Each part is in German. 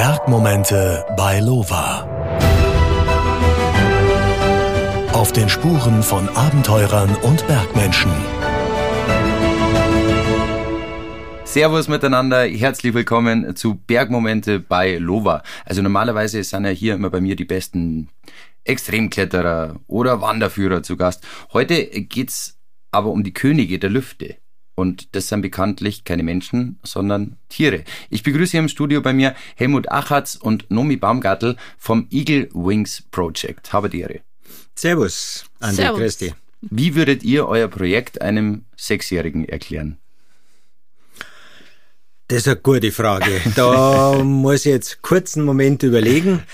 Bergmomente bei Lova. Auf den Spuren von Abenteurern und Bergmenschen. Servus miteinander, herzlich willkommen zu Bergmomente bei Lova. Also normalerweise sind ja hier immer bei mir die besten Extremkletterer oder Wanderführer zu Gast. Heute geht's aber um die Könige der Lüfte. Und das sind bekanntlich keine Menschen, sondern Tiere. Ich begrüße hier im Studio bei mir Helmut Achatz und Nomi Baumgartel vom Eagle Wings Project. Habe die Ehre. Servus, Andi Servus. Christi. Wie würdet ihr euer Projekt einem Sechsjährigen erklären? Das ist eine gute Frage. Da muss ich jetzt kurz einen Moment überlegen.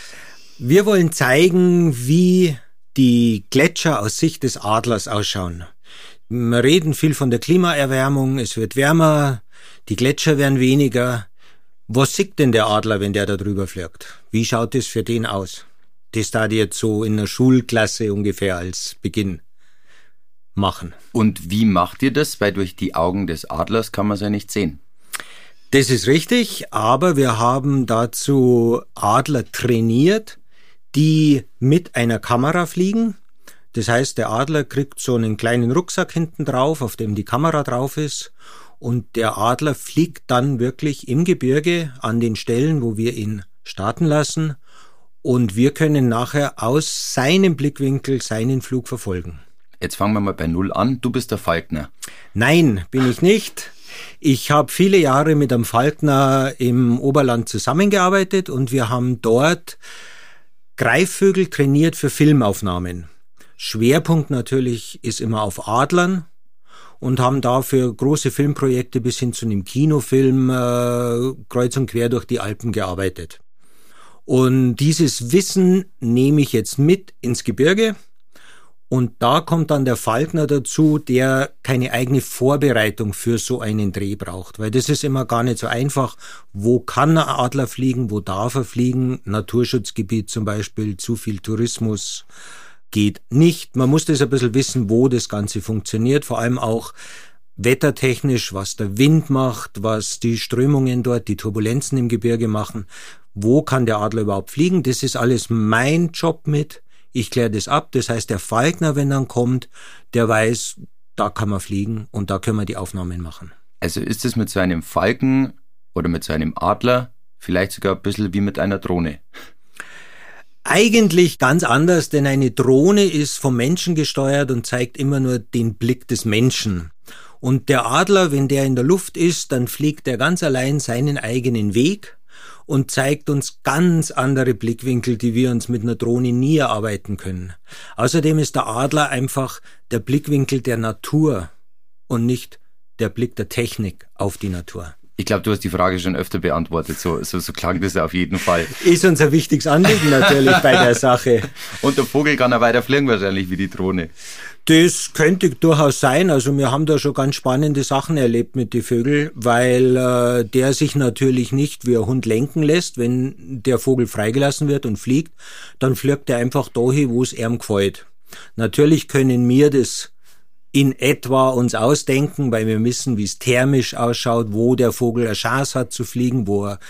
Wir wollen zeigen, wie die Gletscher aus Sicht des Adlers ausschauen. Wir reden viel von der Klimaerwärmung, es wird wärmer, die Gletscher werden weniger. Was sieht denn der Adler, wenn der da drüber fliegt? Wie schaut es für den aus? Das da die jetzt so in der Schulklasse ungefähr als Beginn machen. Und wie macht ihr das? Weil durch die Augen des Adlers kann man es ja nicht sehen. Das ist richtig, aber wir haben dazu Adler trainiert, die mit einer Kamera fliegen das heißt, der Adler kriegt so einen kleinen Rucksack hinten drauf, auf dem die Kamera drauf ist. Und der Adler fliegt dann wirklich im Gebirge an den Stellen, wo wir ihn starten lassen. Und wir können nachher aus seinem Blickwinkel seinen Flug verfolgen. Jetzt fangen wir mal bei Null an. Du bist der Falkner. Nein, bin ich nicht. Ich habe viele Jahre mit einem Falkner im Oberland zusammengearbeitet und wir haben dort Greifvögel trainiert für Filmaufnahmen. Schwerpunkt natürlich ist immer auf Adlern und haben dafür große Filmprojekte bis hin zu einem Kinofilm äh, kreuz und quer durch die Alpen gearbeitet. Und dieses Wissen nehme ich jetzt mit ins Gebirge. Und da kommt dann der Falkner dazu, der keine eigene Vorbereitung für so einen Dreh braucht. Weil das ist immer gar nicht so einfach. Wo kann ein Adler fliegen? Wo darf er fliegen? Naturschutzgebiet zum Beispiel, zu viel Tourismus geht nicht. Man muss das ein bisschen wissen, wo das Ganze funktioniert, vor allem auch wettertechnisch, was der Wind macht, was die Strömungen dort, die Turbulenzen im Gebirge machen. Wo kann der Adler überhaupt fliegen? Das ist alles mein Job mit. Ich kläre das ab. Das heißt, der Falkner, wenn dann kommt, der weiß, da kann man fliegen und da können wir die Aufnahmen machen. Also ist es mit so einem Falken oder mit so einem Adler vielleicht sogar ein bisschen wie mit einer Drohne? Eigentlich ganz anders, denn eine Drohne ist vom Menschen gesteuert und zeigt immer nur den Blick des Menschen. Und der Adler, wenn der in der Luft ist, dann fliegt er ganz allein seinen eigenen Weg und zeigt uns ganz andere Blickwinkel, die wir uns mit einer Drohne nie erarbeiten können. Außerdem ist der Adler einfach der Blickwinkel der Natur und nicht der Blick der Technik auf die Natur. Ich glaube, du hast die Frage schon öfter beantwortet, so, so, so klang das auf jeden Fall. Ist unser wichtiges Anliegen natürlich bei der Sache. Und der Vogel kann auch weiter fliegen wahrscheinlich wie die Drohne. Das könnte durchaus sein. Also wir haben da schon ganz spannende Sachen erlebt mit den Vögeln, weil äh, der sich natürlich nicht wie ein Hund lenken lässt. Wenn der Vogel freigelassen wird und fliegt, dann fliegt er einfach dahin, wo es ihm gefällt. Natürlich können wir das in etwa uns ausdenken, weil wir wissen, wie es thermisch ausschaut, wo der Vogel eine Chance hat zu fliegen, wo er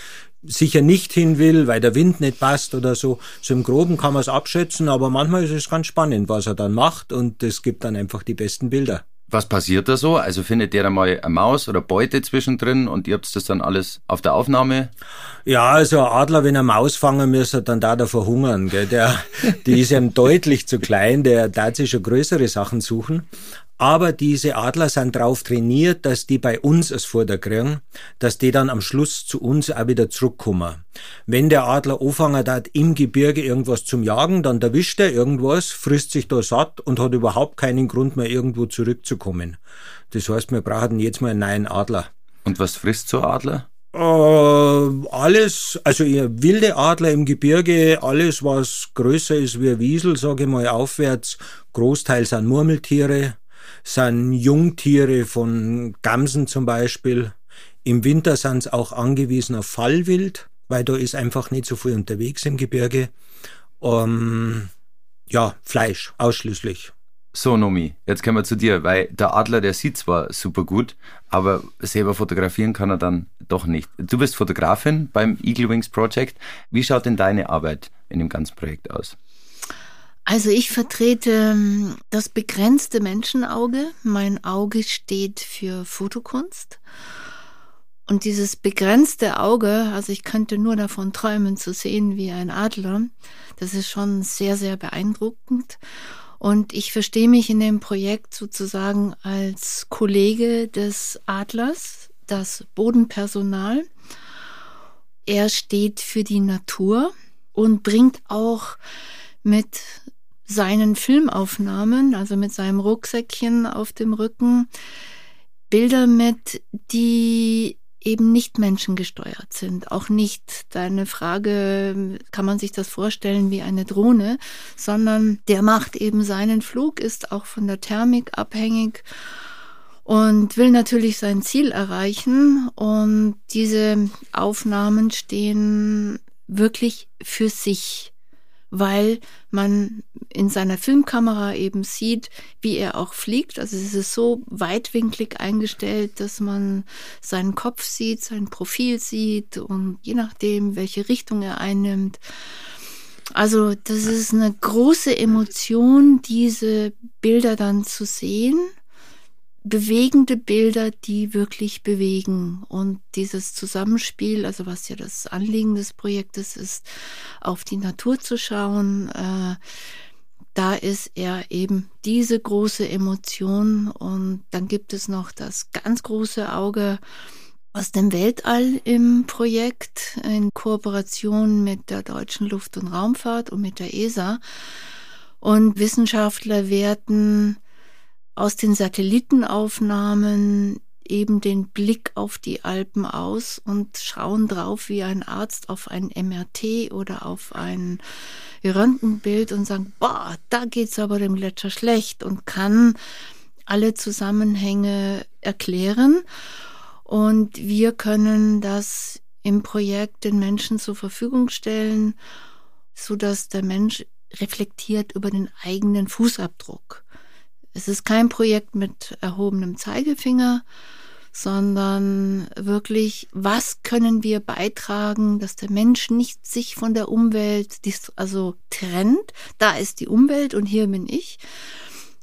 sicher nicht hin will, weil der Wind nicht passt oder so. So im Groben kann man es abschätzen, aber manchmal ist es ganz spannend, was er dann macht und es gibt dann einfach die besten Bilder. Was passiert da so? Also findet ihr da mal eine Maus oder Beute zwischendrin und ihr habt das dann alles auf der Aufnahme? Ja, also ein Adler, wenn er Maus fangen müsste, dann da der verhungern. Gell? Der, die ist ihm deutlich zu klein, der darf sich schon größere Sachen suchen. Aber diese Adler sind drauf trainiert, dass die bei uns es vor der kriegen, dass die dann am Schluss zu uns auch wieder zurückkommen. Wenn der Adler anfangen hat, im Gebirge irgendwas zum Jagen, dann erwischt er irgendwas, frisst sich da satt und hat überhaupt keinen Grund mehr irgendwo zurückzukommen. Das heißt, wir brauchen jetzt mal einen neuen Adler. Und was frisst so Adler? Äh, alles, also ihr wilde Adler im Gebirge, alles was größer ist wie ein Wiesel, sage ich mal aufwärts, Großteil sind Murmeltiere, sind Jungtiere von Gamsen zum Beispiel. Im Winter sind sie auch angewiesen auf Fallwild, weil da ist einfach nicht so viel unterwegs im Gebirge. Ähm, ja, Fleisch ausschließlich. So, Nomi, jetzt kommen wir zu dir, weil der Adler, der sieht zwar super gut, aber selber fotografieren kann er dann doch nicht. Du bist Fotografin beim Eagle Wings Project. Wie schaut denn deine Arbeit in dem ganzen Projekt aus? Also ich vertrete ähm, das begrenzte Menschenauge. Mein Auge steht für Fotokunst. Und dieses begrenzte Auge, also ich könnte nur davon träumen zu sehen wie ein Adler, das ist schon sehr, sehr beeindruckend. Und ich verstehe mich in dem Projekt sozusagen als Kollege des Adlers, das Bodenpersonal. Er steht für die Natur und bringt auch mit seinen Filmaufnahmen, also mit seinem Rucksäckchen auf dem Rücken, Bilder mit, die eben nicht menschengesteuert sind. Auch nicht deine Frage, kann man sich das vorstellen wie eine Drohne, sondern der macht eben seinen Flug, ist auch von der Thermik abhängig und will natürlich sein Ziel erreichen. Und diese Aufnahmen stehen wirklich für sich weil man in seiner Filmkamera eben sieht, wie er auch fliegt. Also es ist so weitwinklig eingestellt, dass man seinen Kopf sieht, sein Profil sieht und je nachdem, welche Richtung er einnimmt. Also das ist eine große Emotion, diese Bilder dann zu sehen bewegende Bilder, die wirklich bewegen. Und dieses Zusammenspiel, also was ja das Anliegen des Projektes ist, auf die Natur zu schauen, äh, da ist er eben diese große Emotion. Und dann gibt es noch das ganz große Auge aus dem Weltall im Projekt in Kooperation mit der Deutschen Luft- und Raumfahrt und mit der ESA. Und Wissenschaftler werten aus den Satellitenaufnahmen eben den Blick auf die Alpen aus und schauen drauf wie ein Arzt auf ein MRT oder auf ein Röntgenbild und sagen, boah, da geht's aber dem Gletscher schlecht und kann alle Zusammenhänge erklären. Und wir können das im Projekt den Menschen zur Verfügung stellen, so dass der Mensch reflektiert über den eigenen Fußabdruck. Es ist kein Projekt mit erhobenem Zeigefinger, sondern wirklich, was können wir beitragen, dass der Mensch nicht sich von der Umwelt also trennt. Da ist die Umwelt und hier bin ich.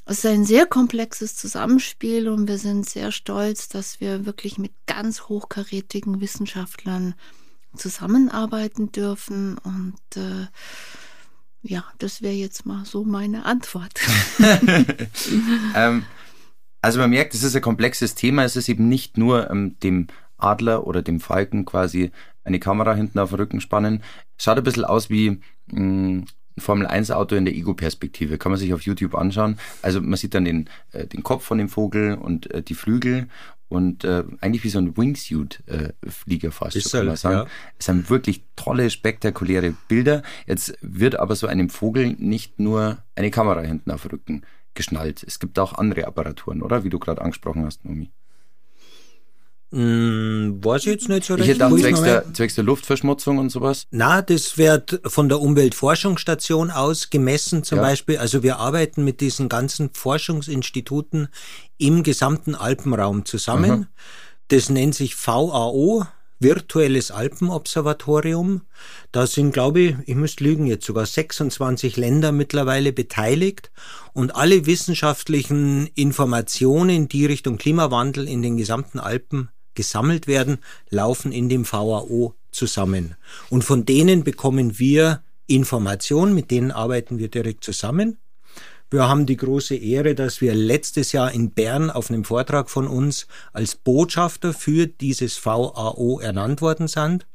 Es ist ein sehr komplexes Zusammenspiel und wir sind sehr stolz, dass wir wirklich mit ganz hochkarätigen Wissenschaftlern zusammenarbeiten dürfen und äh, ja, das wäre jetzt mal so meine Antwort. ähm, also man merkt, es ist ein komplexes Thema. Es ist eben nicht nur ähm, dem Adler oder dem Falken quasi eine Kamera hinten auf den Rücken spannen. Schaut ein bisschen aus wie mm, ein Formel-1-Auto in der Ego-Perspektive. Kann man sich auf YouTube anschauen. Also man sieht dann den, äh, den Kopf von dem Vogel und äh, die Flügel und äh, eigentlich wie so ein Wingsuit-Flieger äh, fast, so kann man sagen. Ja. Es sind wirklich tolle, spektakuläre Bilder. Jetzt wird aber so einem Vogel nicht nur eine Kamera hinten auf dem Rücken geschnallt. Es gibt auch andere Apparaturen, oder? Wie du gerade angesprochen hast, Nomi. Hm, weiß ich jetzt nicht so recht. Ich hätte auch zwecks der, zwecks der Luftverschmutzung und sowas. Na, das wird von der Umweltforschungsstation aus gemessen zum ja. Beispiel. Also wir arbeiten mit diesen ganzen Forschungsinstituten im gesamten Alpenraum zusammen. Mhm. Das nennt sich VAO, Virtuelles Alpenobservatorium. Da sind, glaube ich, ich müsste lügen jetzt sogar 26 Länder mittlerweile beteiligt und alle wissenschaftlichen Informationen, die Richtung Klimawandel in den gesamten Alpen gesammelt werden, laufen in dem VAO zusammen. Und von denen bekommen wir Informationen, mit denen arbeiten wir direkt zusammen. Wir haben die große Ehre, dass wir letztes Jahr in Bern auf einem Vortrag von uns als Botschafter für dieses VAO ernannt worden sind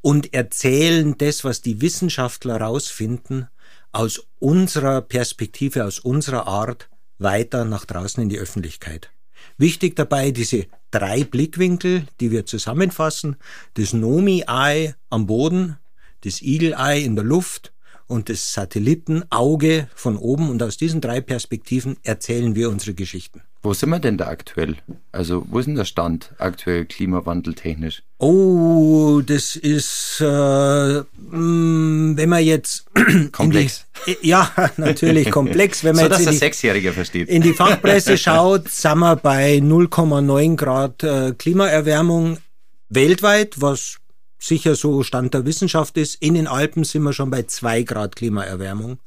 und erzählen das, was die Wissenschaftler herausfinden, aus unserer Perspektive, aus unserer Art weiter nach draußen in die Öffentlichkeit. Wichtig dabei diese drei Blickwinkel, die wir zusammenfassen. Das Nomi-Eye am Boden, das Eagle-Eye in der Luft und das Satellitenauge von oben. Und aus diesen drei Perspektiven erzählen wir unsere Geschichten. Wo sind wir denn da aktuell? Also wo ist denn der Stand aktuell klimawandeltechnisch? Oh, das ist, äh, mm, wenn man jetzt komplex. Ja, natürlich komplex. Wenn man so, dass jetzt ein in die, Sechsjähriger versteht. in die Fachpresse schaut, sind wir bei 0,9 Grad äh, Klimaerwärmung weltweit, was sicher so Stand der Wissenschaft ist. In den Alpen sind wir schon bei zwei Grad Klimaerwärmung.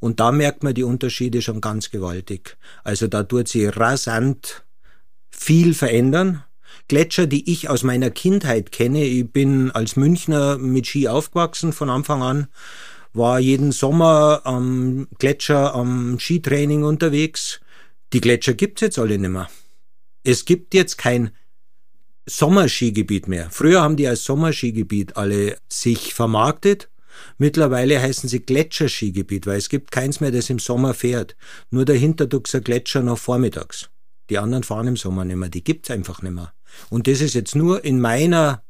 Und da merkt man die Unterschiede schon ganz gewaltig. Also da tut sich rasant viel verändern. Gletscher, die ich aus meiner Kindheit kenne, ich bin als Münchner mit Ski aufgewachsen von Anfang an, war jeden Sommer am Gletscher am Skitraining unterwegs. Die Gletscher gibt's jetzt alle nicht mehr. Es gibt jetzt kein Sommerskigebiet mehr. Früher haben die als Sommerskigebiet alle sich vermarktet. Mittlerweile heißen sie Gletscherskigebiet, weil es gibt keins mehr, das im Sommer fährt. Nur der Hinterduxer Gletscher noch vormittags. Die anderen fahren im Sommer nicht mehr. Die gibt's einfach nicht mehr. Und das ist jetzt nur in meiner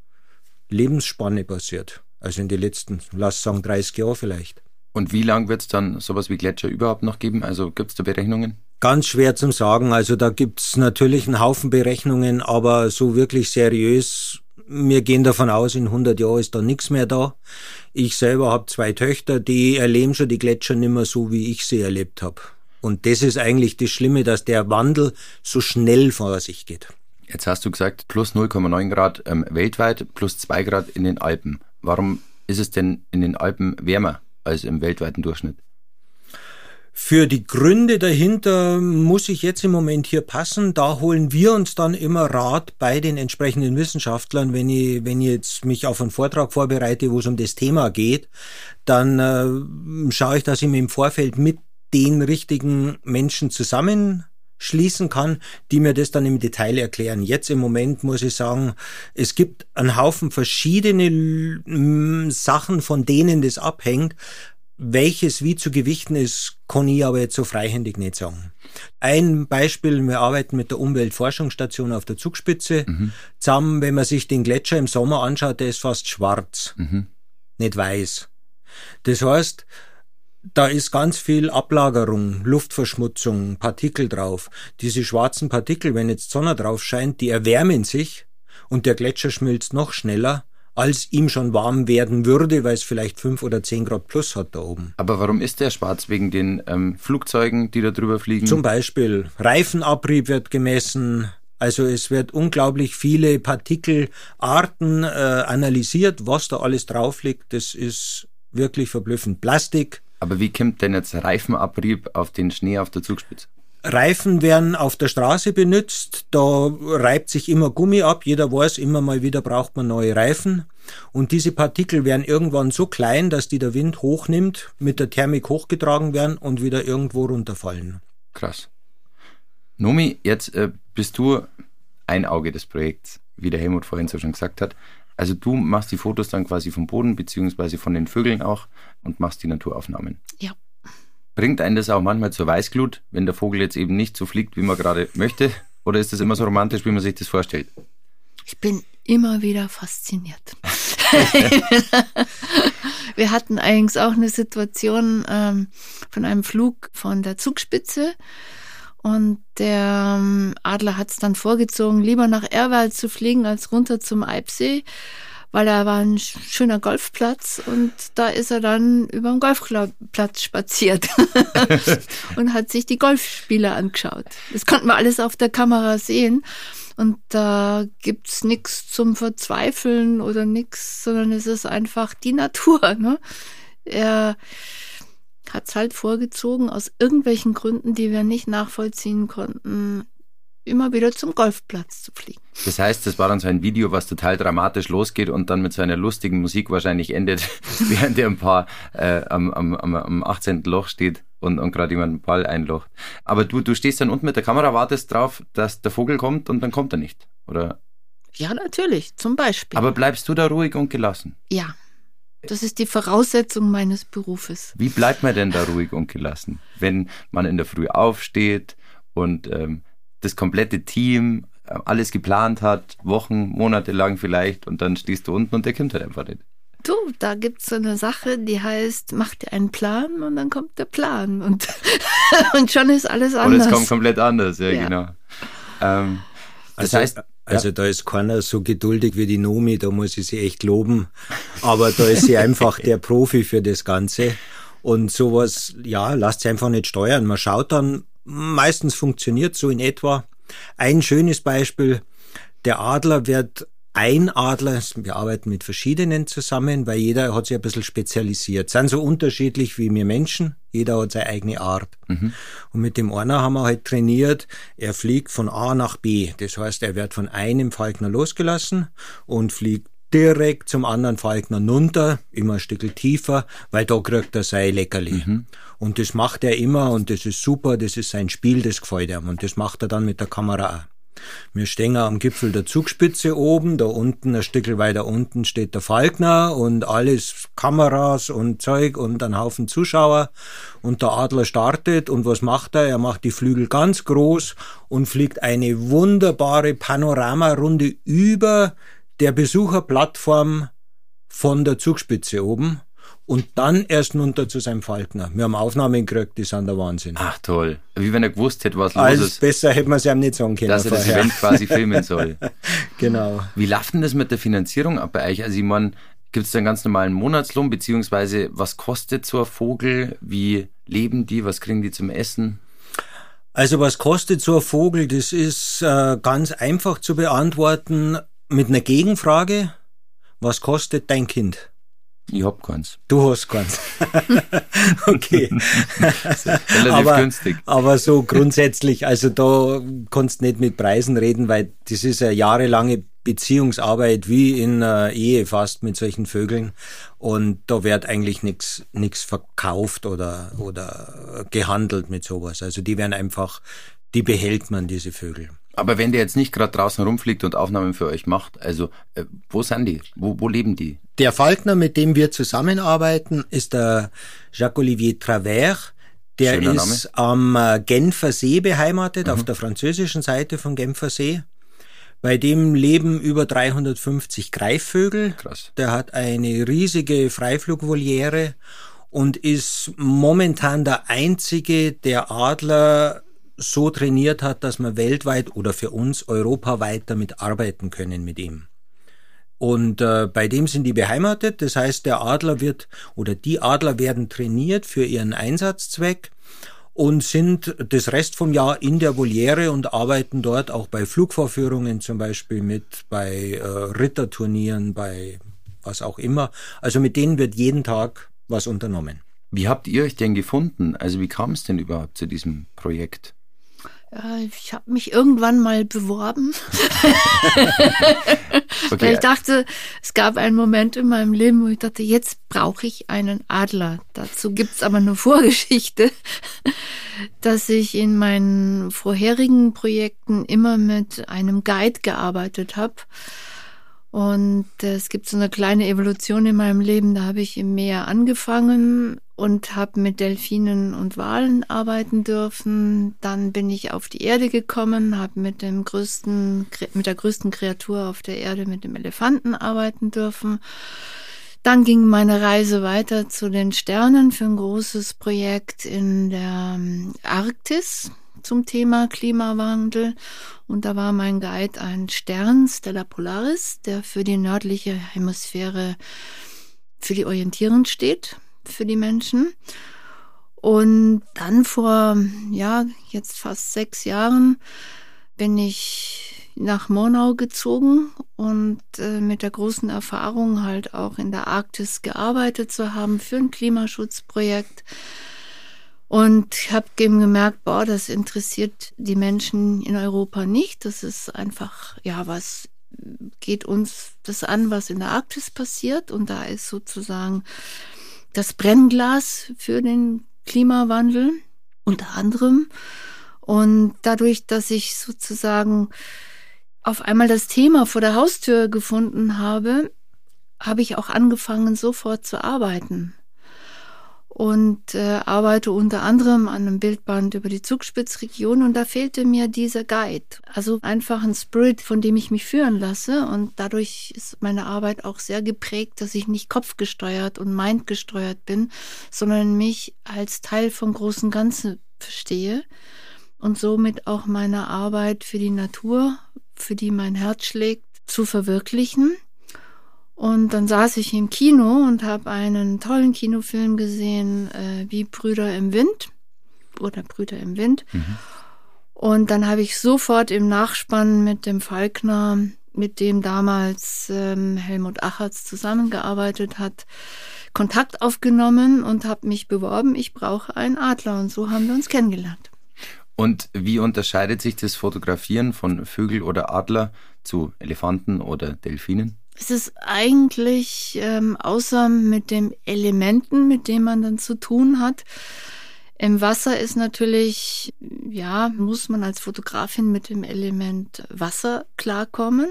Lebensspanne passiert. Also in den letzten, lass sagen, 30 Jahre vielleicht. Und wie lang wird es dann sowas wie Gletscher überhaupt noch geben? Also gibt es da Berechnungen? Ganz schwer zum sagen. Also da gibt's natürlich einen Haufen Berechnungen, aber so wirklich seriös. Wir gehen davon aus, in 100 Jahren ist da nichts mehr da. Ich selber habe zwei Töchter, die erleben schon die Gletscher nicht mehr so, wie ich sie erlebt habe. Und das ist eigentlich das Schlimme, dass der Wandel so schnell vor sich geht. Jetzt hast du gesagt, plus 0,9 Grad ähm, weltweit, plus 2 Grad in den Alpen. Warum ist es denn in den Alpen wärmer als im weltweiten Durchschnitt? Für die Gründe dahinter muss ich jetzt im Moment hier passen. Da holen wir uns dann immer Rat bei den entsprechenden Wissenschaftlern. Wenn ich, wenn ich jetzt mich auf einen Vortrag vorbereite, wo es um das Thema geht, dann äh, schaue ich, dass ich mir im Vorfeld mit den richtigen Menschen zusammenschließen kann, die mir das dann im Detail erklären. Jetzt im Moment muss ich sagen, es gibt einen Haufen verschiedene Sachen, von denen das abhängt. Welches wie zu gewichten ist, kann ich aber jetzt so freihändig nicht sagen. Ein Beispiel, wir arbeiten mit der Umweltforschungsstation auf der Zugspitze mhm. zusammen. Wenn man sich den Gletscher im Sommer anschaut, der ist fast schwarz, mhm. nicht weiß. Das heißt, da ist ganz viel Ablagerung, Luftverschmutzung, Partikel drauf. Diese schwarzen Partikel, wenn jetzt Sonne drauf scheint, die erwärmen sich und der Gletscher schmilzt noch schneller als ihm schon warm werden würde, weil es vielleicht fünf oder zehn Grad plus hat da oben. Aber warum ist der schwarz? Wegen den ähm, Flugzeugen, die da drüber fliegen? Zum Beispiel Reifenabrieb wird gemessen. Also es wird unglaublich viele Partikelarten äh, analysiert, was da alles drauf liegt. Das ist wirklich verblüffend. Plastik. Aber wie kommt denn jetzt Reifenabrieb auf den Schnee auf der Zugspitze? Reifen werden auf der Straße benutzt, da reibt sich immer Gummi ab, jeder weiß, immer mal wieder braucht man neue Reifen und diese Partikel werden irgendwann so klein, dass die der Wind hochnimmt, mit der Thermik hochgetragen werden und wieder irgendwo runterfallen. Krass. Nomi, jetzt äh, bist du ein Auge des Projekts, wie der Helmut vorhin so schon gesagt hat. Also du machst die Fotos dann quasi vom Boden beziehungsweise von den Vögeln auch und machst die Naturaufnahmen. Ja. Bringt einen das auch manchmal zur Weißglut, wenn der Vogel jetzt eben nicht so fliegt, wie man gerade möchte? Oder ist das immer so romantisch, wie man sich das vorstellt? Ich bin immer wieder fasziniert. Wir hatten eigentlich auch eine Situation ähm, von einem Flug von der Zugspitze. Und der ähm, Adler hat es dann vorgezogen, lieber nach Erwald zu fliegen als runter zum Eibsee weil da war ein schöner Golfplatz und da ist er dann über den Golfplatz spaziert und hat sich die Golfspieler angeschaut. Das konnte man alles auf der Kamera sehen. Und da gibt's nichts zum Verzweifeln oder nichts, sondern es ist einfach die Natur. Ne? Er hat's halt vorgezogen, aus irgendwelchen Gründen, die wir nicht nachvollziehen konnten, immer wieder zum Golfplatz zu fliegen. Das heißt, das war dann so ein Video, was total dramatisch losgeht und dann mit so einer lustigen Musik wahrscheinlich endet, während er ein paar äh, am, am, am 18. Loch steht und, und gerade jemand einen Ball einlocht. Aber du, du stehst dann unten mit der Kamera, wartest drauf, dass der Vogel kommt und dann kommt er nicht, oder? Ja, natürlich, zum Beispiel. Aber bleibst du da ruhig und gelassen? Ja. Das ist die Voraussetzung meines Berufes. Wie bleibt man denn da ruhig und gelassen, wenn man in der Früh aufsteht und ähm, das komplette Team äh, alles geplant hat, Wochen, Monate lang vielleicht, und dann stehst du unten und der kommt halt einfach nicht. Du, da gibt es so eine Sache, die heißt, mach dir einen Plan und dann kommt der Plan und, und schon ist alles anders. Oder es kommt komplett anders, ja, ja. genau. Ähm, das also, heißt, also ja. da ist keiner so geduldig wie die Nomi, da muss ich sie echt loben. Aber da ist sie einfach der Profi für das Ganze. Und sowas, ja, lasst sich einfach nicht steuern. Man schaut dann, meistens funktioniert so in etwa. Ein schönes Beispiel, der Adler wird ein Adler, wir arbeiten mit verschiedenen zusammen, weil jeder hat sich ein bisschen spezialisiert. Sind so unterschiedlich wie wir Menschen, jeder hat seine eigene Art. Mhm. Und mit dem einer haben wir halt trainiert, er fliegt von A nach B. Das heißt, er wird von einem Falkner losgelassen und fliegt direkt zum anderen Falkner runter, immer ein Stück tiefer, weil da kriegt er sein Leckerli. Mhm. Und das macht er immer und das ist super, das ist sein Spiel, das gefällt ihm. Und das macht er dann mit der Kamera auch. Wir stehen am Gipfel der Zugspitze oben, da unten, ein Stück weiter unten steht der Falkner und alles Kameras und Zeug und ein Haufen Zuschauer. Und der Adler startet und was macht er? Er macht die Flügel ganz groß und fliegt eine wunderbare Panoramarunde über der Besucherplattform von der Zugspitze oben und dann erst runter zu seinem Falkner. Wir haben Aufnahmen gekriegt, die sind der Wahnsinn. Ach toll. Wie wenn er gewusst hätte, was Als los ist. Besser hätte man es ihm nicht sagen können. Dass er das Event quasi filmen soll. genau. Wie läuft denn das mit der Finanzierung ab bei euch? Also ich meine, gibt es da einen ganz normalen Monatslohn, beziehungsweise was kostet so ein Vogel? Wie leben die? Was kriegen die zum Essen? Also was kostet so ein Vogel? Das ist äh, ganz einfach zu beantworten mit einer Gegenfrage. Was kostet dein Kind? Ich hab keins. Du hast keins. okay. Relativ aber, günstig. Aber so grundsätzlich, also da kannst du nicht mit Preisen reden, weil das ist eine jahrelange Beziehungsarbeit wie in einer Ehe fast mit solchen Vögeln und da wird eigentlich nichts nichts verkauft oder oder gehandelt mit sowas. Also die werden einfach, die behält man diese Vögel. Aber wenn der jetzt nicht gerade draußen rumfliegt und Aufnahmen für euch macht, also äh, wo sind die? Wo, wo leben die? Der Falkner, mit dem wir zusammenarbeiten, ist der Jacques-Olivier Travers. Der Schöner ist am äh, Genfer See beheimatet, mhm. auf der französischen Seite vom Genfer See. Bei dem leben über 350 Greifvögel. Krass. Der hat eine riesige Freiflugvoliere und ist momentan der einzige, der Adler so trainiert hat, dass man weltweit oder für uns europaweit damit arbeiten können mit ihm. Und äh, bei dem sind die beheimatet, das heißt, der Adler wird oder die Adler werden trainiert für ihren Einsatzzweck und sind das Rest vom Jahr in der Voliere und arbeiten dort auch bei Flugvorführungen zum Beispiel mit, bei äh, Ritterturnieren, bei was auch immer. Also mit denen wird jeden Tag was unternommen. Wie habt ihr euch denn gefunden? Also wie kam es denn überhaupt zu diesem Projekt? Ich habe mich irgendwann mal beworben. okay. Weil ich dachte, es gab einen Moment in meinem Leben, wo ich dachte, jetzt brauche ich einen Adler. Dazu gibt's aber eine Vorgeschichte, dass ich in meinen vorherigen Projekten immer mit einem Guide gearbeitet habe. Und es gibt so eine kleine Evolution in meinem Leben. Da habe ich im Meer angefangen und habe mit Delfinen und Walen arbeiten dürfen. Dann bin ich auf die Erde gekommen, habe mit dem größten, mit der größten Kreatur auf der Erde, mit dem Elefanten arbeiten dürfen. Dann ging meine Reise weiter zu den Sternen für ein großes Projekt in der ähm, Arktis zum Thema Klimawandel. Und da war mein Guide ein Stern, Stella Polaris, der für die nördliche Hemisphäre für die Orientierung steht für die Menschen. Und dann vor, ja, jetzt fast sechs Jahren bin ich nach Monau gezogen und äh, mit der großen Erfahrung halt auch in der Arktis gearbeitet zu haben für ein Klimaschutzprojekt. Und ich habe eben gemerkt, boah, das interessiert die Menschen in Europa nicht. Das ist einfach, ja, was geht uns das an, was in der Arktis passiert. Und da ist sozusagen das Brennglas für den Klimawandel unter anderem. Und dadurch, dass ich sozusagen auf einmal das Thema vor der Haustür gefunden habe, habe ich auch angefangen, sofort zu arbeiten und äh, arbeite unter anderem an einem Bildband über die Zugspitzregion und da fehlte mir dieser Guide. Also einfach ein Spirit, von dem ich mich führen lasse und dadurch ist meine Arbeit auch sehr geprägt, dass ich nicht kopfgesteuert und mindgesteuert bin, sondern mich als Teil vom großen Ganzen verstehe und somit auch meine Arbeit für die Natur, für die mein Herz schlägt, zu verwirklichen Und dann saß ich im Kino und habe einen tollen Kinofilm gesehen, äh, wie Brüder im Wind oder Brüder im Wind. Mhm. Und dann habe ich sofort im Nachspann mit dem Falkner, mit dem damals ähm, Helmut Achertz zusammengearbeitet hat, Kontakt aufgenommen und habe mich beworben, ich brauche einen Adler. Und so haben wir uns kennengelernt. Und wie unterscheidet sich das Fotografieren von Vögel oder Adler zu Elefanten oder Delfinen? Es ist eigentlich, ähm, außer mit den Elementen, mit denen man dann zu tun hat, im Wasser ist natürlich, ja, muss man als Fotografin mit dem Element Wasser klarkommen,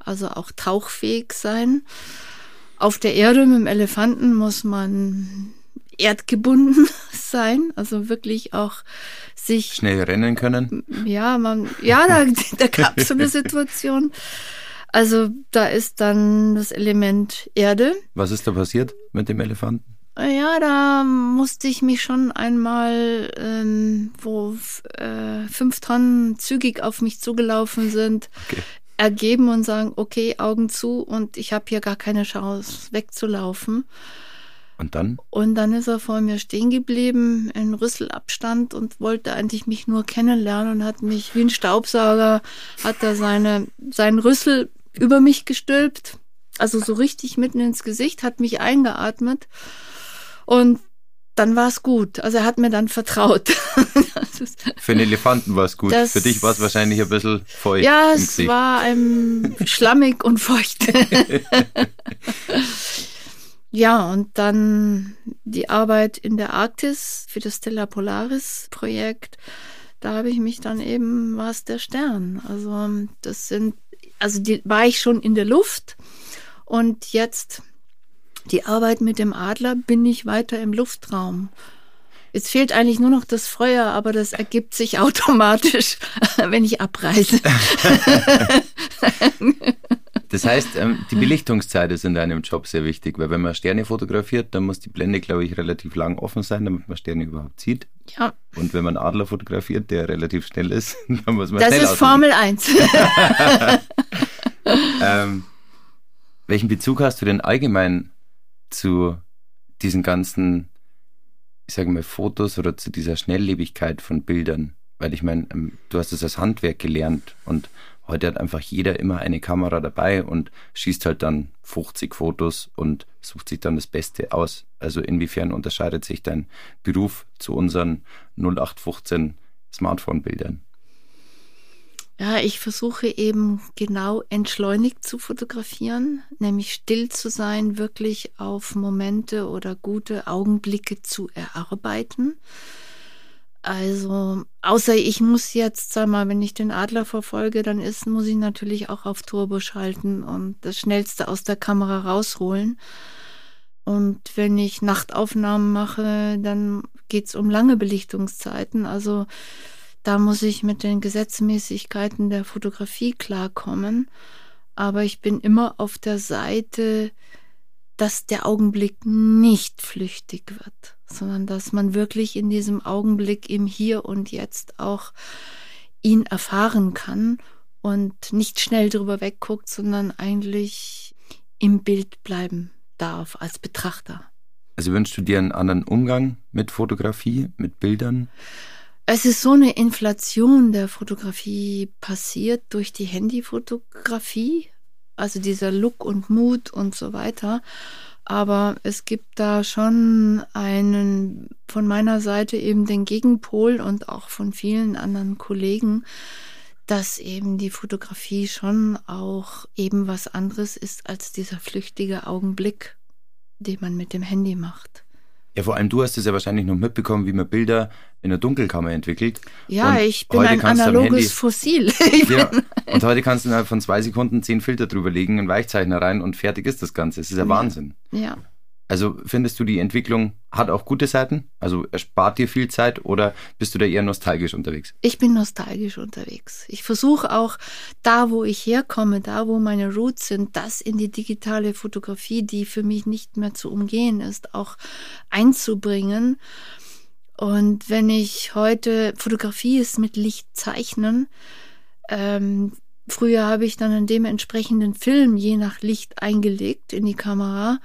also auch tauchfähig sein. Auf der Erde mit dem Elefanten muss man erdgebunden sein, also wirklich auch sich schnell rennen können. Ja, man, ja, da, da gab es so eine Situation. Also da ist dann das Element Erde. Was ist da passiert mit dem Elefanten? Ja, da musste ich mich schon einmal, ähm, wo äh, fünf Tonnen zügig auf mich zugelaufen sind, okay. ergeben und sagen, okay, Augen zu und ich habe hier gar keine Chance wegzulaufen. Und dann? Und dann ist er vor mir stehen geblieben in Rüsselabstand und wollte eigentlich mich nur kennenlernen und hat mich wie ein Staubsauger, hat er seine, seinen Rüssel über mich gestülpt, also so richtig mitten ins Gesicht, hat mich eingeatmet und dann war es gut. Also er hat mir dann vertraut. Für einen Elefanten war es gut. Das, Für dich war es wahrscheinlich ein bisschen feucht. Ja, es war ähm, schlammig und feucht. ja, und dann die Arbeit in der Arktis für das Stella Polaris Projekt. Da habe ich mich dann eben, war es der Stern. Also das sind, also die, war ich schon in der Luft und jetzt die Arbeit mit dem Adler bin ich weiter im Luftraum. Jetzt fehlt eigentlich nur noch das Feuer, aber das ergibt sich automatisch, wenn ich abreise. Das heißt, ähm, die Belichtungszeit ist in deinem Job sehr wichtig, weil wenn man Sterne fotografiert, dann muss die Blende, glaube ich, relativ lang offen sein, damit man Sterne überhaupt sieht. Ja. Und wenn man Adler fotografiert, der relativ schnell ist, dann muss man das schnell Das ist Formel 1. ähm, welchen Bezug hast du denn allgemein zu diesen ganzen, ich sage mal, Fotos oder zu dieser Schnelllebigkeit von Bildern. Weil ich meine, ähm, du hast es als Handwerk gelernt und heute hat einfach jeder immer eine Kamera dabei und schießt halt dann 50 Fotos und sucht sich dann das Beste aus. Also inwiefern unterscheidet sich dein Beruf zu unseren 0815 Smartphone-Bildern? Ja, ich versuche eben genau entschleunigt zu fotografieren, nämlich still zu sein, wirklich auf Momente oder gute Augenblicke zu erarbeiten. Also, außer ich muss jetzt, sag mal, wenn ich den Adler verfolge, dann ist, muss ich natürlich auch auf Turbo schalten und das Schnellste aus der Kamera rausholen. Und wenn ich Nachtaufnahmen mache, dann geht's um lange Belichtungszeiten. Also da muss ich mit den Gesetzmäßigkeiten der Fotografie klarkommen. Aber ich bin immer auf der Seite, dass der Augenblick nicht flüchtig wird, sondern dass man wirklich in diesem Augenblick im Hier und Jetzt auch ihn erfahren kann und nicht schnell drüber wegguckt, sondern eigentlich im Bild bleiben darf als Betrachter. Also wünschst du dir einen anderen Umgang mit Fotografie, mit Bildern? Es ist so eine Inflation der Fotografie passiert durch die Handyfotografie, also dieser Look und Mut und so weiter. Aber es gibt da schon einen von meiner Seite eben den Gegenpol und auch von vielen anderen Kollegen, dass eben die Fotografie schon auch eben was anderes ist als dieser flüchtige Augenblick, den man mit dem Handy macht. Ja, vor allem du hast es ja wahrscheinlich noch mitbekommen, wie man Bilder in der Dunkelkammer entwickelt. Ja, und ich bin ein analoges Handy, Fossil. ja, und heute kannst du innerhalb von zwei Sekunden zehn Filter drüber legen, einen Weichzeichner rein und fertig ist das Ganze. Es ist ja Wahnsinn. Ja. Also findest du, die Entwicklung hat auch gute Seiten? Also erspart dir viel Zeit oder bist du da eher nostalgisch unterwegs? Ich bin nostalgisch unterwegs. Ich versuche auch da, wo ich herkomme, da, wo meine Roots sind, das in die digitale Fotografie, die für mich nicht mehr zu umgehen ist, auch einzubringen. Und wenn ich heute, Fotografie ist mit Licht zeichnen, ähm, Früher habe ich dann einen dementsprechenden Film je nach Licht eingelegt in die Kamera.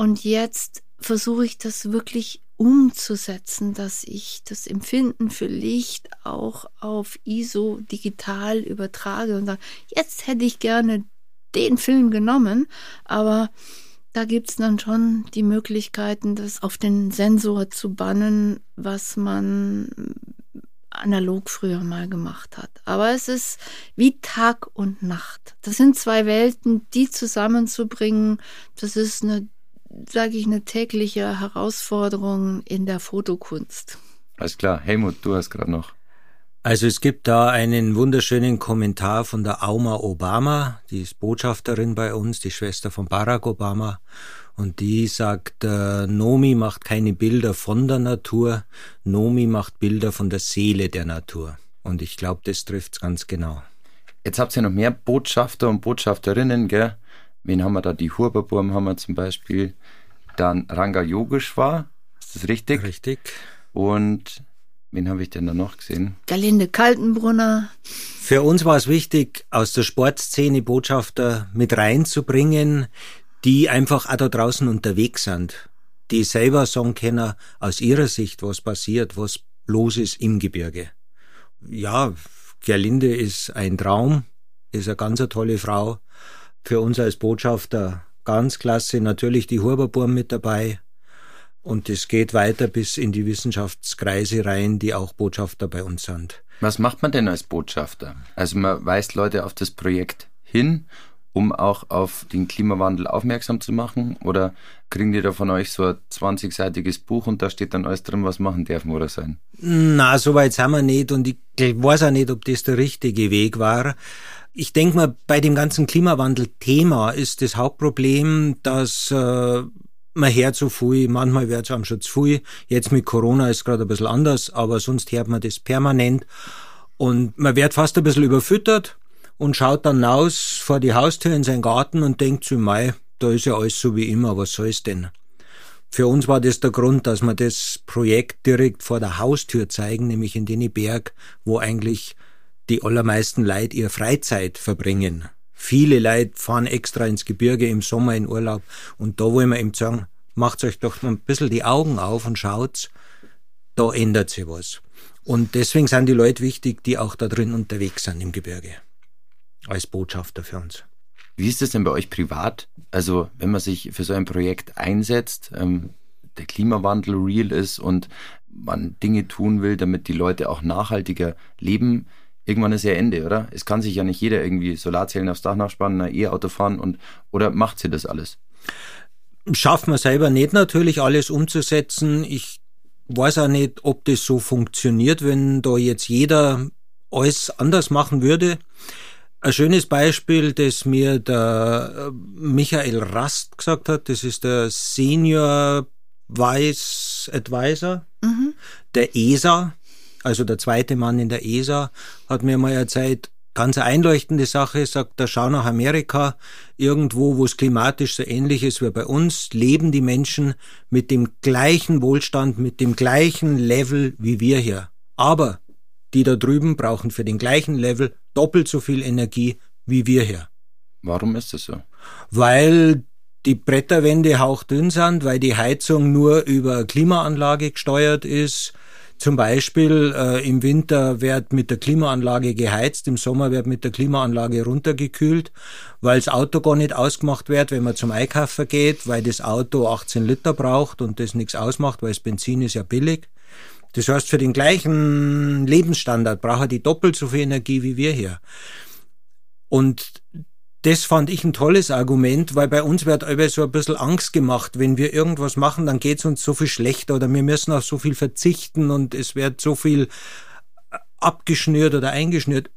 Und jetzt versuche ich das wirklich umzusetzen, dass ich das Empfinden für Licht auch auf ISO digital übertrage und sage, jetzt hätte ich gerne den Film genommen, aber da gibt's dann schon die Möglichkeiten, das auf den Sensor zu bannen, was man analog früher mal gemacht hat. Aber es ist wie Tag und Nacht. Das sind zwei Welten, die zusammenzubringen, das ist eine, sage ich, eine tägliche Herausforderung in der Fotokunst. Alles klar. Helmut, du hast gerade noch. Also es gibt da einen wunderschönen Kommentar von der Auma Obama, die ist Botschafterin bei uns, die Schwester von Barack Obama. Und die sagt, äh, Nomi macht keine Bilder von der Natur, Nomi macht Bilder von der Seele der Natur. Und ich glaube, das trifft's ganz genau. Jetzt habt ihr noch mehr Botschafter und Botschafterinnen, gell? Wen haben wir da? Die Hurberburm haben wir zum Beispiel. Dann Ranga Yogeshwar, ist das richtig? Richtig. Und Wen habe ich denn da noch gesehen? Galinde Kaltenbrunner. Für uns war es wichtig, aus der Sportszene Botschafter mit reinzubringen, die einfach auch da draußen unterwegs sind, die selber sagen können, aus ihrer Sicht, was passiert, was los ist im Gebirge. Ja, Gerlinde ist ein Traum, ist eine ganz tolle Frau. Für uns als Botschafter ganz klasse. Natürlich die Huberburm mit dabei. Und es geht weiter bis in die Wissenschaftskreise rein, die auch Botschafter bei uns sind. Was macht man denn als Botschafter? Also man weist Leute auf das Projekt hin, um auch auf den Klimawandel aufmerksam zu machen? Oder kriegen die da von euch so ein 20-seitiges Buch und da steht dann alles drin, was machen dürfen oder sein? Na, so weit sind wir nicht und ich weiß auch nicht, ob das der richtige Weg war. Ich denke mal, bei dem ganzen Klimawandel-Thema ist das Hauptproblem, dass äh, man hört so viel, manchmal wird es schon zu viel. Jetzt mit Corona ist gerade ein bisschen anders, aber sonst hört man das permanent. Und man wird fast ein bisschen überfüttert und schaut dann raus vor die Haustür in seinen Garten und denkt zu Mai, da ist ja alles so wie immer, was soll's denn? Für uns war das der Grund, dass wir das Projekt direkt vor der Haustür zeigen, nämlich in den Berg, wo eigentlich die allermeisten Leute ihre Freizeit verbringen. Viele Leute fahren extra ins Gebirge im Sommer in Urlaub und da wollen wir eben sagen, macht euch doch ein bisschen die Augen auf und schaut's, da ändert sich was. Und deswegen sind die Leute wichtig, die auch da drin unterwegs sind im Gebirge. Als Botschafter für uns. Wie ist das denn bei euch privat? Also, wenn man sich für so ein Projekt einsetzt, ähm, der Klimawandel real ist und man Dinge tun will, damit die Leute auch nachhaltiger leben, irgendwann ist ja Ende, oder? Es kann sich ja nicht jeder irgendwie Solarzellen aufs Dach nachspannen, ein E-Auto fahren und oder macht sie das alles? Schafft man selber nicht natürlich alles umzusetzen. Ich weiß auch nicht, ob das so funktioniert, wenn da jetzt jeder alles anders machen würde. Ein schönes Beispiel, das mir der äh, Michael Rast gesagt hat, das ist der Senior Vice Advisor mhm. der ESA also der zweite Mann in der ESA, hat mir mal erzählt, ganz einleuchtende Sache, sagt er, schau nach Amerika, irgendwo, wo es klimatisch so ähnlich ist wie bei uns, leben die Menschen mit dem gleichen Wohlstand, mit dem gleichen Level wie wir hier. Aber die da drüben brauchen für den gleichen Level doppelt so viel Energie wie wir hier. Warum ist das so? Weil die Bretterwände hauchdünn sind, weil die Heizung nur über Klimaanlage gesteuert ist, zum Beispiel äh, im Winter wird mit der Klimaanlage geheizt, im Sommer wird mit der Klimaanlage runtergekühlt, weil das Auto gar nicht ausgemacht wird, wenn man zum Einkaufen geht, weil das Auto 18 Liter braucht und das nichts ausmacht, weil das Benzin ist ja billig. Das heißt, für den gleichen Lebensstandard braucht er die doppelt so viel Energie wie wir hier. Und das fand ich ein tolles Argument, weil bei uns wird immer so ein bisschen Angst gemacht, wenn wir irgendwas machen, dann geht's uns so viel schlechter oder wir müssen auf so viel verzichten und es wird so viel abgeschnürt oder eingeschnürt.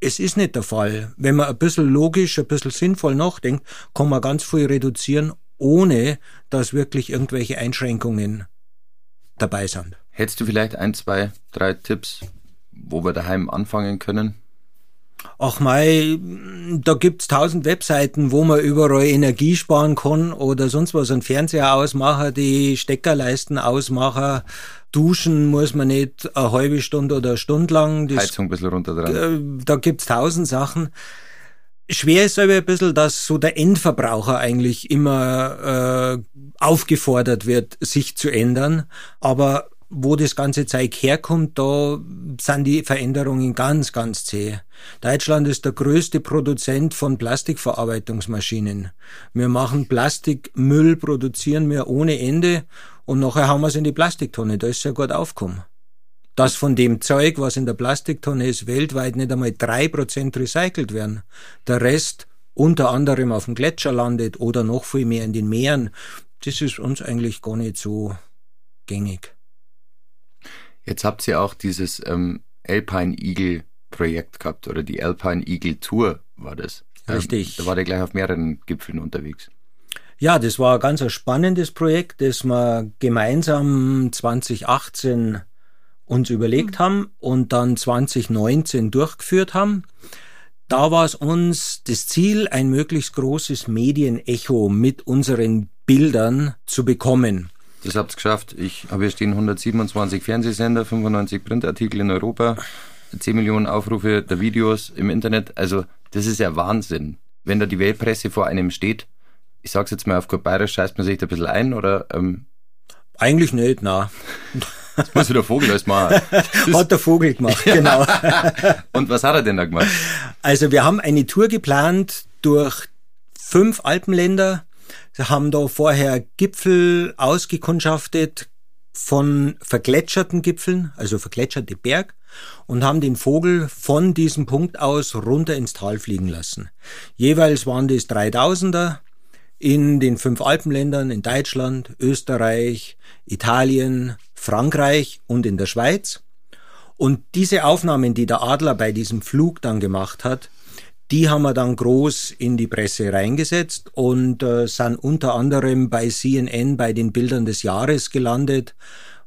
Es ist nicht der Fall. Wenn man ein bisschen logisch, ein bisschen sinnvoll nachdenkt, kann man ganz viel reduzieren, ohne dass wirklich irgendwelche Einschränkungen dabei sind. Hättest du vielleicht ein, zwei, drei Tipps, wo wir daheim anfangen können? Ach mei, da gibt's tausend Webseiten, wo man überall Energie sparen kann oder sonst was. Ein Fernseher ausmachen, die Steckerleisten ausmachen. Duschen muss man nicht eine halbe Stunde oder eine Stunde lang. Das, Heizung ein bisschen runter dran. Äh, da gibt's tausend Sachen. Schwer ist aber ein bisschen, dass so der Endverbraucher eigentlich immer äh, aufgefordert wird, sich zu ändern. Aber wo das ganze Zeug herkommt, da sind die Veränderungen ganz, ganz zäh. Deutschland ist der größte Produzent von Plastikverarbeitungsmaschinen. Wir machen Plastikmüll, produzieren wir ohne Ende und nachher haben wir es in die Plastiktonne. Da ist ja gut aufgekommen. Dass von dem Zeug, was in der Plastiktonne ist, weltweit nicht einmal drei Prozent recycelt werden. Der Rest unter anderem auf dem Gletscher landet oder noch viel mehr in den Meeren. Das ist uns eigentlich gar nicht so gängig. Jetzt habt ihr auch dieses ähm, Alpine Eagle Projekt gehabt oder die Alpine Eagle Tour war das. Ähm, Richtig. Da war der gleich auf mehreren Gipfeln unterwegs. Ja, das war ein ganz ein spannendes Projekt, das wir gemeinsam 2018 uns überlegt mhm. haben und dann 2019 durchgeführt haben. Da war es uns das Ziel, ein möglichst großes Medienecho mit unseren Bildern zu bekommen. Das habt ihr geschafft. Ich habe hier stehen 127 Fernsehsender, 95 Printartikel in Europa, 10 Millionen Aufrufe der Videos im Internet. Also das ist ja Wahnsinn. Wenn da die Weltpresse vor einem steht, ich sag's jetzt mal auf gut bayerisch, scheißt man sich da ein bisschen ein oder? Ähm Eigentlich nicht, na. Das muss der Vogel alles machen. hat der Vogel gemacht, genau. Und was hat er denn da gemacht? Also wir haben eine Tour geplant durch fünf Alpenländer, Sie haben da vorher Gipfel ausgekundschaftet von vergletscherten Gipfeln, also vergletscherte Berg, und haben den Vogel von diesem Punkt aus runter ins Tal fliegen lassen. Jeweils waren das 3000er in den fünf Alpenländern, in Deutschland, Österreich, Italien, Frankreich und in der Schweiz. Und diese Aufnahmen, die der Adler bei diesem Flug dann gemacht hat, die haben wir dann groß in die Presse reingesetzt und äh, sind unter anderem bei CNN bei den Bildern des Jahres gelandet,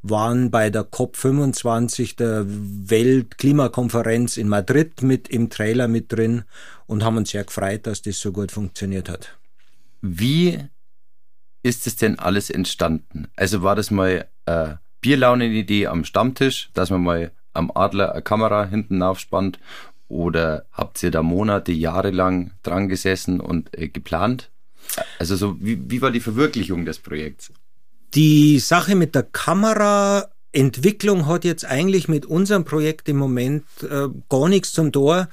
waren bei der COP25 der Weltklimakonferenz in Madrid mit im Trailer mit drin und haben uns sehr gefreut, dass das so gut funktioniert hat. Wie ist es denn alles entstanden? Also war das mal äh, Bierlaunen-Idee am Stammtisch, dass man mal am Adler eine Kamera hinten aufspannt oder habt ihr da Monate, Jahre lang dran gesessen und äh, geplant? Also so, wie, wie war die Verwirklichung des Projekts? Die Sache mit der Kameraentwicklung hat jetzt eigentlich mit unserem Projekt im Moment äh, gar nichts zum Tor.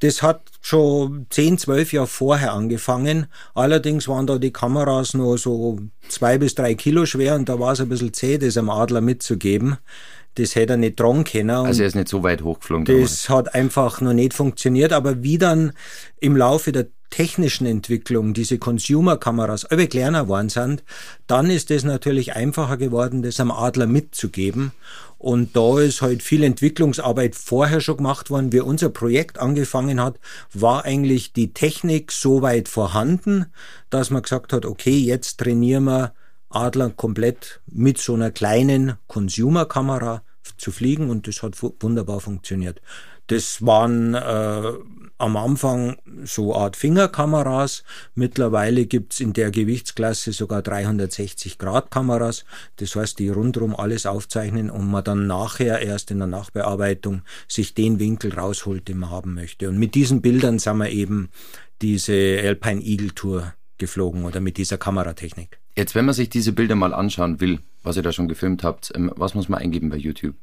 Das hat schon 10, 12 Jahre vorher angefangen. Allerdings waren da die Kameras nur so zwei bis drei Kilo schwer und da war es ein bisschen zäh, das am Adler mitzugeben das hätte er nicht dran können. Also er ist nicht so weit hochgeflogen. Das hat einfach noch nicht funktioniert, aber wie dann im Laufe der technischen Entwicklung diese Consumer-Kameras alle kleiner geworden sind, dann ist es natürlich einfacher geworden, das am Adler mitzugeben. Und da ist halt viel Entwicklungsarbeit vorher schon gemacht worden. Wie unser Projekt angefangen hat, war eigentlich die Technik so weit vorhanden, dass man gesagt hat, okay, jetzt trainieren wir Adler komplett mit so einer kleinen Consumer-Kamera zu fliegen und das hat wunderbar funktioniert. Das waren äh, am Anfang so Art Fingerkameras. Mittlerweile gibt's in der Gewichtsklasse sogar 360 Grad Kameras. Das heißt, die rundherum alles aufzeichnen und man dann nachher erst in der Nachbearbeitung sich den Winkel rausholt, den man haben möchte. Und mit diesen Bildern sind wir eben diese Alpine Eagle Tour geflogen oder mit dieser Kameratechnik. Jetzt, wenn man sich diese Bilder mal anschauen will, was ihr da schon gefilmt habt, ähm, was muss man eingeben bei YouTube?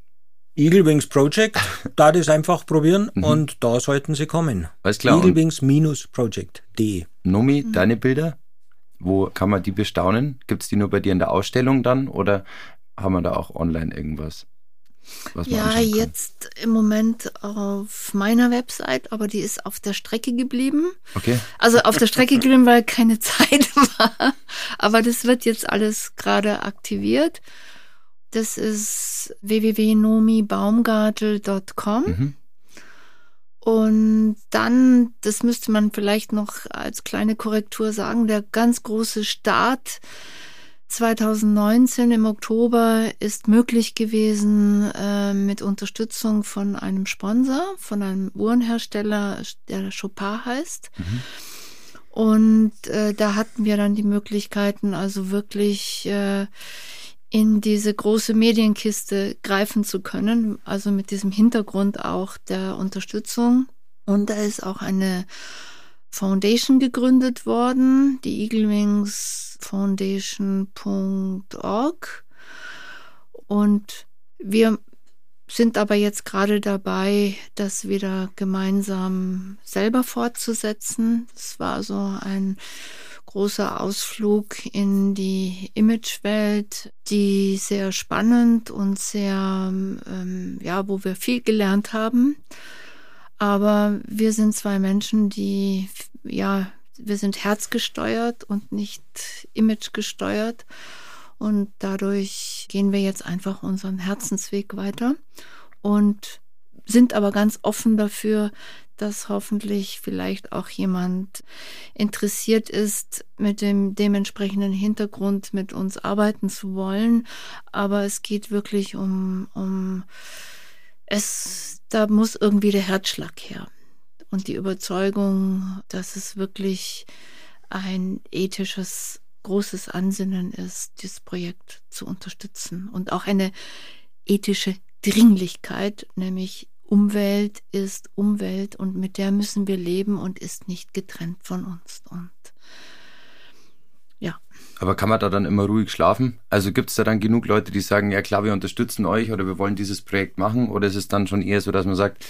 Eagle Wings Project, da das einfach probieren mhm. und da sollten sie kommen. Alles klar. Eaglewings-project.de. Nomi, mhm. deine Bilder, wo kann man die bestaunen? Gibt es die nur bei dir in der Ausstellung dann oder haben wir da auch online irgendwas? Ja, jetzt im Moment auf meiner Website, aber die ist auf der Strecke geblieben. Okay. Also auf der Strecke geblieben, weil keine Zeit war. Aber das wird jetzt alles gerade aktiviert. Das ist www.nomibaumgartel.com. Mhm. Und dann, das müsste man vielleicht noch als kleine Korrektur sagen, der ganz große Start 2019 im Oktober ist möglich gewesen äh, mit Unterstützung von einem Sponsor, von einem Uhrenhersteller, der Chopin heißt. Mhm. Und äh, da hatten wir dann die Möglichkeiten, also wirklich äh, in diese große Medienkiste greifen zu können, also mit diesem Hintergrund auch der Unterstützung. Und da ist auch eine Foundation gegründet worden, die eaglewingsfoundation.org. Und wir sind aber jetzt gerade dabei, das wieder gemeinsam selber fortzusetzen. Das war so ein großer Ausflug in die Imagewelt, die sehr spannend und sehr, ähm, ja, wo wir viel gelernt haben. Aber wir sind zwei Menschen, die, ja, wir sind herzgesteuert und nicht imagegesteuert. Und dadurch gehen wir jetzt einfach unseren Herzensweg weiter und sind aber ganz offen dafür, dass hoffentlich vielleicht auch jemand interessiert ist, mit dem dementsprechenden Hintergrund mit uns arbeiten zu wollen. Aber es geht wirklich um, um es da muss irgendwie der Herzschlag her. Und die Überzeugung, dass es wirklich ein ethisches, großes Ansinnen ist, dieses Projekt zu unterstützen. Und auch eine ethische Dringlichkeit, nämlich Umwelt ist Umwelt und mit der müssen wir leben und ist nicht getrennt von uns. Und. Aber kann man da dann immer ruhig schlafen? Also gibt es da dann genug Leute, die sagen, ja klar, wir unterstützen euch oder wir wollen dieses Projekt machen? Oder ist es dann schon eher so, dass man sagt,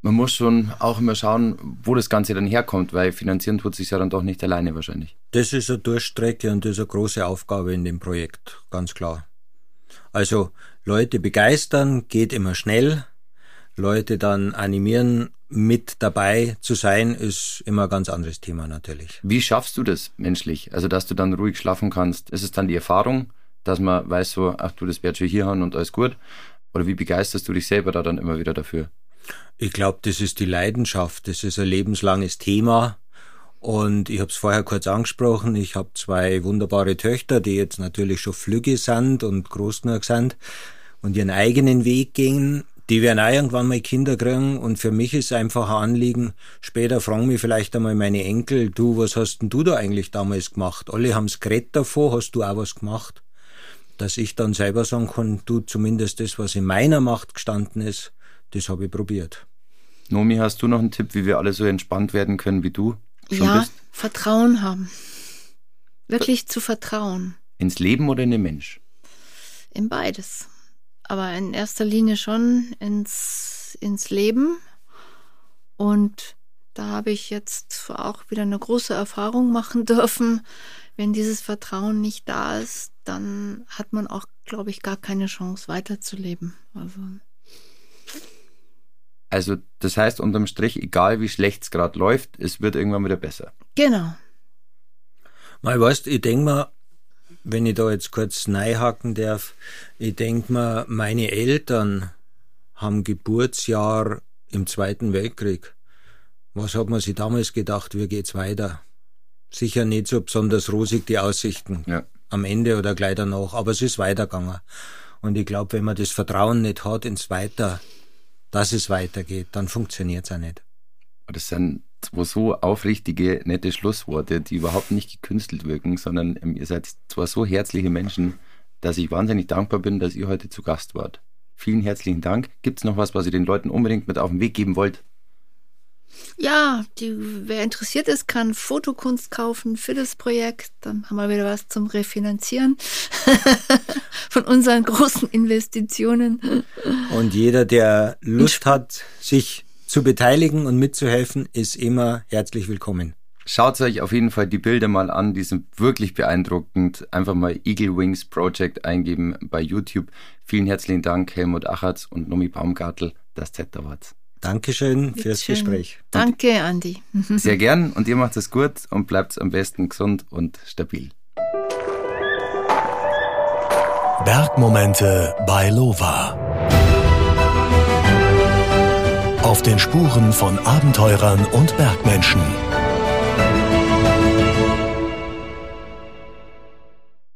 man muss schon auch immer schauen, wo das Ganze dann herkommt, weil finanzieren tut sich ja dann doch nicht alleine wahrscheinlich. Das ist eine Durchstrecke und das ist eine große Aufgabe in dem Projekt, ganz klar. Also Leute begeistern geht immer schnell, Leute dann animieren, mit dabei zu sein, ist immer ein ganz anderes Thema natürlich. Wie schaffst du das menschlich? Also, dass du dann ruhig schlafen kannst? Ist es dann die Erfahrung, dass man weiß so, ach du, das wird schon hier haben und alles gut? Oder wie begeisterst du dich selber da dann immer wieder dafür? Ich glaube, das ist die Leidenschaft. Das ist ein lebenslanges Thema. Und ich habe es vorher kurz angesprochen. Ich habe zwei wunderbare Töchter, die jetzt natürlich schon flügge sind und groß genug sind und ihren eigenen Weg gehen die werden auch irgendwann mal Kinder kriegen und für mich ist einfach ein Anliegen, später fragen mich vielleicht einmal meine Enkel, du, was hast denn du da eigentlich damals gemacht? Alle haben's geredet davor, hast du auch was gemacht? Dass ich dann selber sagen kann, du, zumindest das, was in meiner Macht gestanden ist, das habe ich probiert. Nomi, hast du noch einen Tipp, wie wir alle so entspannt werden können, wie du schon ja, bist? Vertrauen haben. Wirklich zu vertrauen. Ins Leben oder in den Mensch? In beides aber in erster Linie schon ins, ins Leben. Und da habe ich jetzt auch wieder eine große Erfahrung machen dürfen. Wenn dieses Vertrauen nicht da ist, dann hat man auch, glaube ich, gar keine Chance weiterzuleben. Also. Also das heißt unterm Strich, egal wie schlecht es gerade läuft, es wird irgendwann wieder besser. Genau. Mal weißt, ich denke mal, wenn ich da jetzt kurz neihacken darf, ich denke mir, meine Eltern haben Geburtsjahr im Zweiten Weltkrieg. Was hat man sich damals gedacht, wie geht's weiter? Sicher nicht so besonders rosig die Aussichten ja. am Ende oder gleich danach, aber es ist weitergegangen. Und ich glaube, wenn man das Vertrauen nicht hat ins Weiter, dass es weitergeht, dann funktioniert es auch nicht. Das sind zwei so aufrichtige, nette Schlussworte, die überhaupt nicht gekünstelt wirken, sondern ähm, ihr seid zwar so herzliche Menschen, dass ich wahnsinnig dankbar bin, dass ihr heute zu Gast wart. Vielen herzlichen Dank. Gibt es noch was, was ihr den Leuten unbedingt mit auf den Weg geben wollt? Ja, die, wer interessiert ist, kann Fotokunst kaufen für das Projekt. Dann haben wir wieder was zum Refinanzieren von unseren großen Investitionen. Und jeder, der Lust hat, sich zu beteiligen und mitzuhelfen, ist immer herzlich willkommen. Schaut euch auf jeden Fall die Bilder mal an, die sind wirklich beeindruckend. Einfach mal Eagle Wings Project eingeben bei YouTube. Vielen herzlichen Dank, Helmut Achatz und Nomi Baumgartel, das Z Awards. Dankeschön fürs schön. Gespräch. Danke, Andi. Sehr gern und ihr macht es gut und bleibt am besten gesund und stabil. Bergmomente bei Lova. Auf den Spuren von Abenteurern und Bergmenschen.